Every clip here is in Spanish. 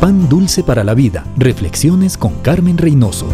Pan Dulce para la Vida. Reflexiones con Carmen Reynoso.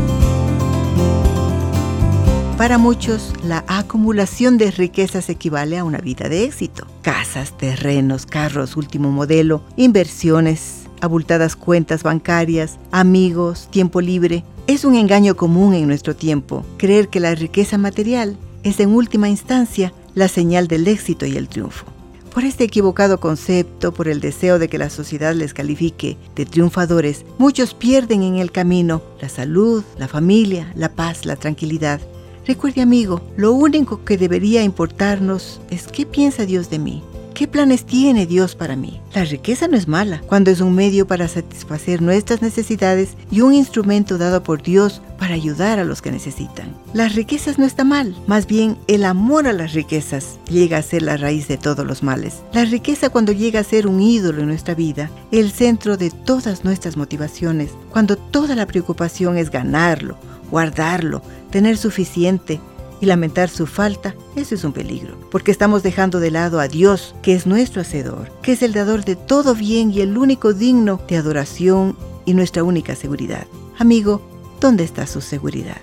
Para muchos, la acumulación de riquezas equivale a una vida de éxito. Casas, terrenos, carros, último modelo, inversiones, abultadas cuentas bancarias, amigos, tiempo libre. Es un engaño común en nuestro tiempo creer que la riqueza material es en última instancia la señal del éxito y el triunfo. Por este equivocado concepto, por el deseo de que la sociedad les califique de triunfadores, muchos pierden en el camino la salud, la familia, la paz, la tranquilidad. Recuerde amigo, lo único que debería importarnos es qué piensa Dios de mí, ¿Qué planes tiene Dios para mí? La riqueza no es mala cuando es un medio para satisfacer nuestras necesidades y un instrumento dado por Dios para ayudar a los que necesitan. Las riquezas no está mal, más bien el amor a las riquezas llega a ser la raíz de todos los males. La riqueza cuando llega a ser un ídolo en nuestra vida, el centro de todas nuestras motivaciones, cuando toda la preocupación es ganarlo, guardarlo, tener suficiente, y lamentar su falta, eso es un peligro, porque estamos dejando de lado a Dios, que es nuestro Hacedor, que es el dador de todo bien y el único digno de adoración y nuestra única seguridad. Amigo, ¿dónde está su seguridad?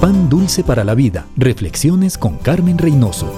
Pan dulce para la vida. Reflexiones con Carmen Reynoso.